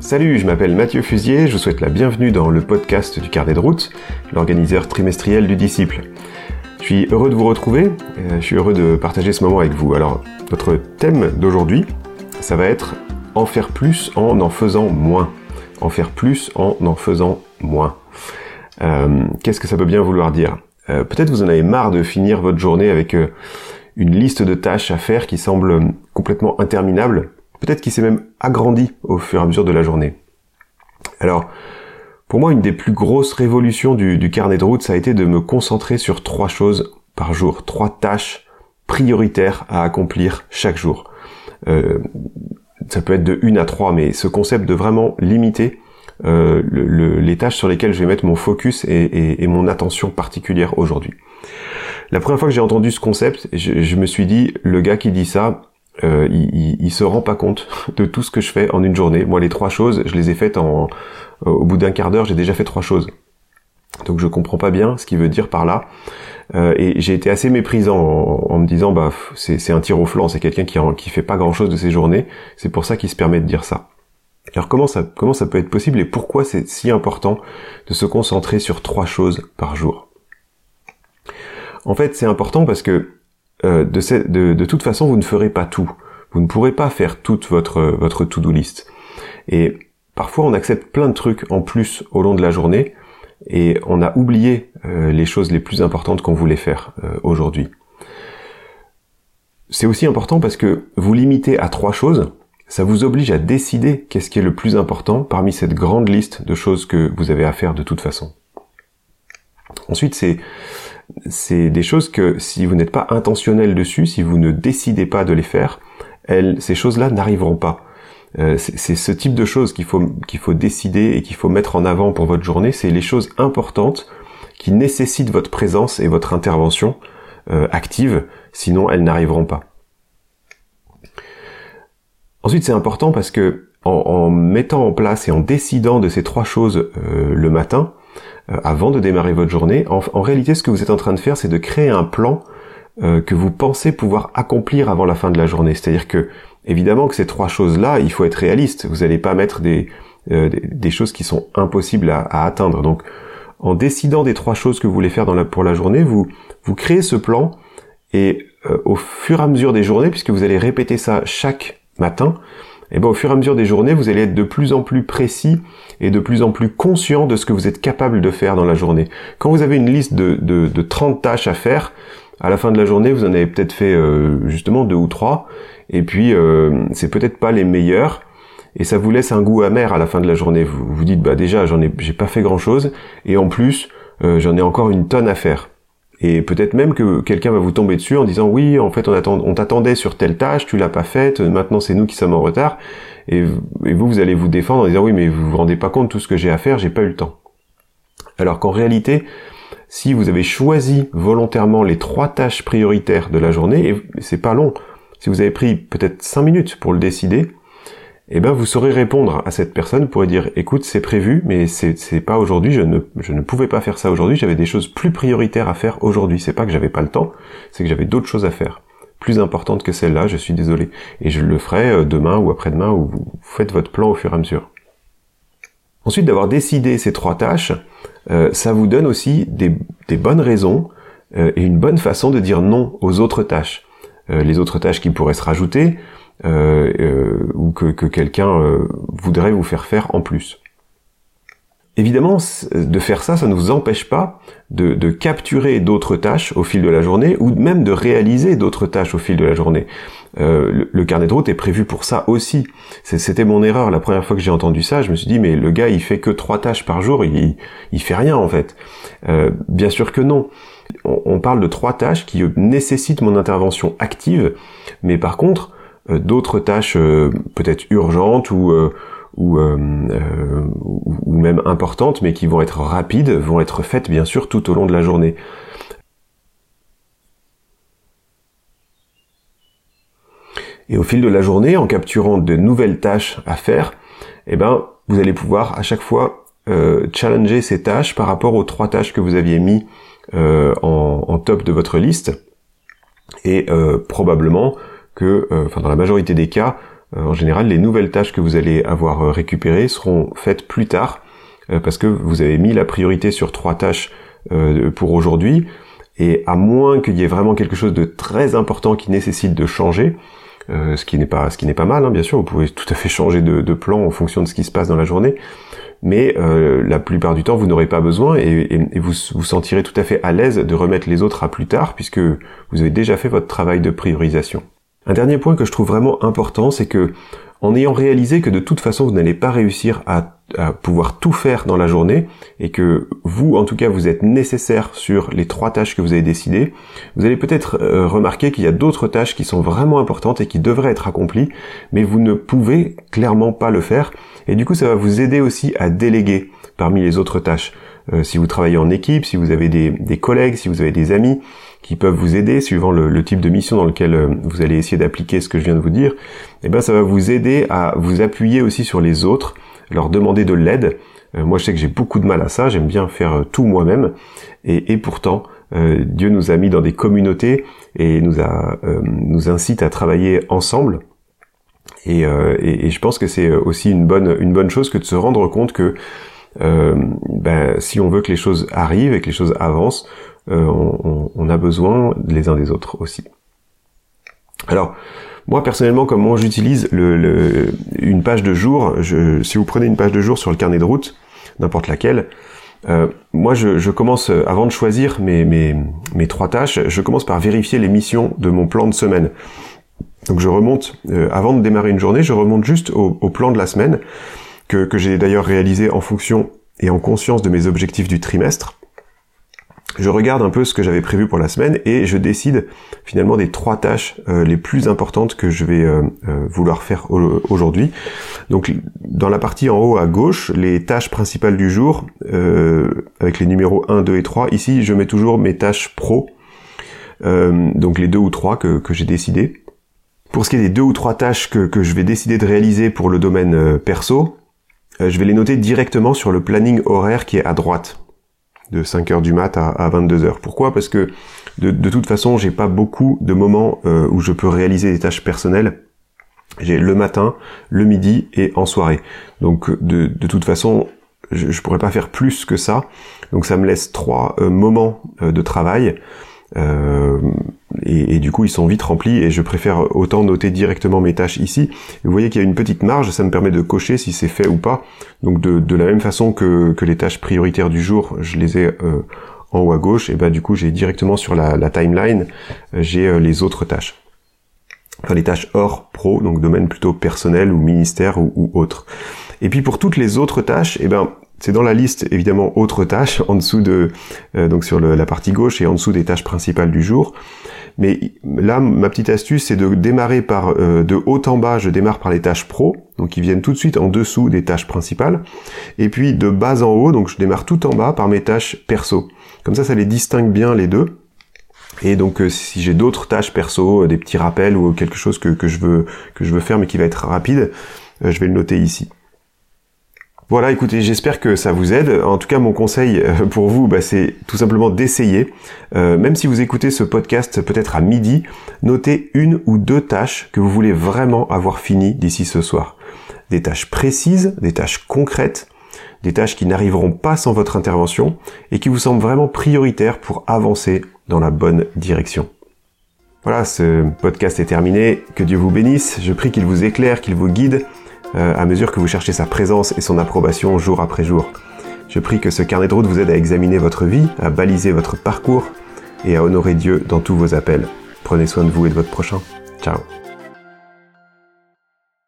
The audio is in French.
Salut, je m'appelle Mathieu Fusier, je vous souhaite la bienvenue dans le podcast du carnet de route, l'organiseur trimestriel du disciple. Je suis heureux de vous retrouver, euh, je suis heureux de partager ce moment avec vous. Alors, notre thème d'aujourd'hui, ça va être en faire plus en en faisant moins. En faire plus en en faisant moins. Euh, Qu'est-ce que ça peut bien vouloir dire? Euh, Peut-être vous en avez marre de finir votre journée avec une liste de tâches à faire qui semble complètement interminable peut-être qu'il s'est même agrandi au fur et à mesure de la journée. Alors, pour moi, une des plus grosses révolutions du, carnet de route, ça a été de me concentrer sur trois choses par jour, trois tâches prioritaires à accomplir chaque jour. Euh, ça peut être de une à trois, mais ce concept de vraiment limiter euh, les tâches sur lesquelles je vais mettre mon focus et, mon attention particulière aujourd'hui. La première fois que j'ai entendu ce concept, je me suis dit, le gars qui dit ça, euh, il, il, se rend pas compte de tout ce que je fais en une journée. Moi, les trois choses, je les ai faites en, euh, au bout d'un quart d'heure, j'ai déjà fait trois choses. Donc je comprends pas bien ce qu'il veut dire par là. Euh, et j'ai été assez méprisant en, me disant bah c'est un tir au flanc, c'est quelqu'un qui qui fait pas grand chose de ses journées. C'est pour ça qu'il se permet de dire ça. Alors comment ça comment ça peut être possible et pourquoi c'est si important de se concentrer sur trois choses par jour? En fait, c'est important parce que euh, de, toute façon, vous ne ferez pas tout. Vous ne pourrez pas faire toute votre, votre to-do list. Et parfois, on accepte plein de trucs en plus au long de la journée et on a oublié euh, les choses les plus importantes qu'on voulait faire euh, aujourd'hui. C'est aussi important parce que vous limitez à trois choses, ça vous oblige à décider qu'est-ce qui est le plus important parmi cette grande liste de choses que vous avez à faire de toute façon. Ensuite, c'est c'est des choses que si vous n'êtes pas intentionnel dessus, si vous ne décidez pas de les faire, elles, ces choses-là n'arriveront pas. Euh, c'est ce type de choses qu'il faut qu'il faut décider et qu'il faut mettre en avant pour votre journée. C'est les choses importantes qui nécessitent votre présence et votre intervention euh, active. Sinon, elles n'arriveront pas. Ensuite, c'est important parce que en, mettant en place et en décidant de ces trois choses euh, le matin, avant de démarrer votre journée. En, réalité, ce que vous êtes en train de faire, c'est de créer un plan euh, que vous pensez pouvoir accomplir avant la fin de la journée. C'est-à-dire que, évidemment, que ces trois choses-là, il faut être réaliste. Vous n'allez pas mettre des, euh, des, choses qui sont impossibles à, atteindre. Donc, en décidant des trois choses que vous voulez faire dans la, pour la journée, vous, vous créez ce plan et au fur et à mesure des journées, puisque vous allez répéter ça chaque matin, et ben au fur et à mesure des journées, vous allez être de plus en plus précis et de plus en plus conscient de ce que vous êtes capable de faire dans la journée. Quand vous avez une liste de, de, de 30 tâches à faire, à la fin de la journée, vous en avez peut-être fait euh, justement deux ou trois, et puis euh, c'est peut-être pas les meilleurs, et ça vous laisse un goût amer à la fin de la journée. Vous vous dites bah déjà j'en ai j'ai pas fait grand chose, et en plus euh, j'en ai encore une tonne à faire. Et peut-être même que quelqu'un va vous tomber dessus en disant oui, en fait, on, attend, t'attendait sur telle tâche, tu l'as pas faite, maintenant c'est nous qui sommes en retard. Et, vous, vous allez vous défendre en disant oui, mais vous vous rendez pas compte de tout ce que j'ai à faire, j'ai pas eu le temps. Alors qu'en réalité, si vous avez choisi volontairement les trois tâches prioritaires de la journée, et c'est pas long, si vous avez pris peut-être cinq minutes pour le décider, eh ben vous saurez répondre à cette personne pour dire écoute c'est prévu mais c'est pas aujourd'hui je ne je ne pouvais pas faire ça aujourd'hui j'avais des choses plus prioritaires à faire aujourd'hui. C'est pas que j'avais pas le temps c'est que j'avais d'autres choses à faire plus importantes que celles-là je suis désolé. Et je le ferai euh, demain ou après-demain ou vous faites votre plan au fur et à mesure. Ensuite d'avoir décidé ces trois tâches euh, ça vous donne aussi des, des bonnes raisons euh, et une bonne façon de dire non aux autres tâches. Les autres tâches qui pourraient se rajouter euh, euh, ou que, quelqu'un euh, voudrait vous faire faire en plus. Évidemment, de faire ça, ça ne vous empêche pas de, capturer d'autres tâches au fil de la journée ou même de réaliser d'autres tâches au fil de la journée. le, carnet de route est prévu pour ça aussi. C'était mon erreur la première fois que j'ai entendu ça. Je me suis dit mais le gars il fait que trois tâches par jour, il, il fait rien en fait. bien sûr que non. on parle de trois tâches qui nécessitent mon intervention active, mais par contre euh, d'autres tâches euh, peut-être urgentes ou euh, ou, ou, même importantes, mais qui vont être rapides, vont être faites bien sûr tout au long de la journée. Et au fil de la journée, en capturant de nouvelles tâches à faire, eh ben, vous allez pouvoir à chaque fois challenger ces tâches par rapport aux trois tâches que vous aviez mis en, en, top de votre liste. Et probablement que, euh, enfin dans la majorité des cas, en général, les nouvelles tâches que vous allez avoir récupérées seront faites plus tard, parce que vous avez mis la priorité sur trois tâches pour aujourd'hui, et à moins qu'il y ait vraiment quelque chose de très important qui nécessite de changer, euh, ce qui n'est pas ce qui n'est pas mal, hein, bien sûr. Vous pouvez tout à fait changer de, de, plan en fonction de ce qui se passe dans la journée, mais euh, la plupart du temps, vous n'aurez pas besoin et, et, vous vous sentirez tout à fait à l'aise de remettre les autres à plus tard, puisque vous avez déjà fait votre travail de priorisation. Un dernier point que je trouve vraiment important, c'est que en ayant réalisé que de toute façon vous n'allez pas réussir à, pouvoir tout faire dans la journée et que vous en tout cas vous êtes nécessaire sur les trois tâches que vous avez décidées, vous allez peut-être euh, remarquer qu'il y a d'autres tâches qui sont vraiment importantes et qui devraient être accomplies, mais vous ne pouvez clairement pas le faire et du coup ça va vous aider aussi à déléguer parmi les autres tâches. Euh, si vous travaillez en équipe, si vous avez des, des collègues, si vous avez des amis, qui peuvent vous aider suivant le, type de mission dans lequel euh, vous allez essayer d'appliquer ce que je viens de vous dire, eh ben ça va vous aider à vous appuyer aussi sur les autres, leur demander de l'aide. Euh, moi je sais que j'ai beaucoup de mal à ça, j'aime bien faire euh, tout moi-même, et, pourtant Dieu nous a mis dans des communautés et nous a nous incite à travailler ensemble. Et, et, je pense que c'est aussi une bonne une bonne chose que de se rendre compte que ben, si on veut que les choses arrivent et que les choses avancent, euh, on, a besoin les uns des autres aussi. Alors, moi personnellement, comment j'utilise une page de jour, si vous prenez une page de jour sur le carnet de route, n'importe laquelle, euh, moi je, commence, avant de choisir mes, mes, mes, trois tâches, je commence par vérifier les missions de mon plan de semaine. Donc je remonte, euh, avant de démarrer une journée, je remonte juste au, au plan de la semaine, que, que j'ai d'ailleurs réalisé en fonction et en conscience de mes objectifs du trimestre je regarde un peu ce que j'avais prévu pour la semaine et je décide finalement des trois tâches euh, les plus importantes que je vais euh, euh, vouloir faire aujourd'hui. Donc dans la partie en haut à gauche, les tâches principales du jour, avec les numéros 1, 2 et 3, ici je mets toujours mes tâches pro, donc les deux ou trois que, j'ai décidé. Pour ce qui est des deux ou trois tâches que je vais décider de réaliser pour le domaine perso, je vais les noter directement sur le planning horaire qui est à droite de 5h du mat à, 22h. Pourquoi? Parce que de, toute façon, j'ai pas beaucoup de moments euh, où je peux réaliser des tâches personnelles. J'ai le matin, le midi et en soirée. Donc de, toute façon, je, je pourrais pas faire plus que ça. Donc ça me laisse trois euh, moments euh, de travail. Et, du coup ils sont vite remplis et je préfère autant noter directement mes tâches ici. Vous voyez qu'il y a une petite marge, ça me permet de cocher si c'est fait ou pas. Donc de, la même façon que, les tâches prioritaires du jour, je les ai euh, en haut à gauche, et ben du coup j'ai directement sur la, timeline, euh, j'ai euh, les autres tâches. Enfin les tâches hors pro, donc domaine plutôt personnel ou ministère ou, autre. Et puis pour toutes les autres tâches, et ben c'est dans la liste évidemment autres tâches en dessous de donc sur la partie gauche et en dessous des tâches principales du jour. Mais là, ma petite astuce, c'est de démarrer par euh, de haut en bas, je démarre par les tâches pro, donc qui viennent tout de suite en dessous des tâches principales, et puis de bas en haut, donc je démarre tout en bas par mes tâches perso. Comme ça, ça les distingue bien les deux. Et donc euh, si j'ai d'autres tâches perso, euh, des petits rappels ou quelque chose que je veux faire mais qui va être rapide, je vais le noter ici. Voilà, écoutez, j'espère que ça vous aide. En tout cas, mon conseil euh, pour vous, bah, c'est tout simplement d'essayer. Euh, même si vous écoutez ce podcast peut-être à midi, notez une ou deux tâches que vous voulez vraiment avoir finies d'ici ce soir. Des tâches précises, des tâches concrètes, des tâches qui n'arriveront pas sans votre intervention et qui vous semblent vraiment prioritaires pour avancer dans la bonne direction. Voilà, ce podcast est terminé. Que Dieu vous bénisse. Je prie qu'il vous éclaire, qu'il vous guide à mesure que vous cherchez sa présence et son approbation jour après jour. Je prie que ce carnet de route vous aide à examiner votre vie, à baliser votre parcours et à honorer Dieu dans tous vos appels. Prenez soin de vous et de votre prochain. Ciao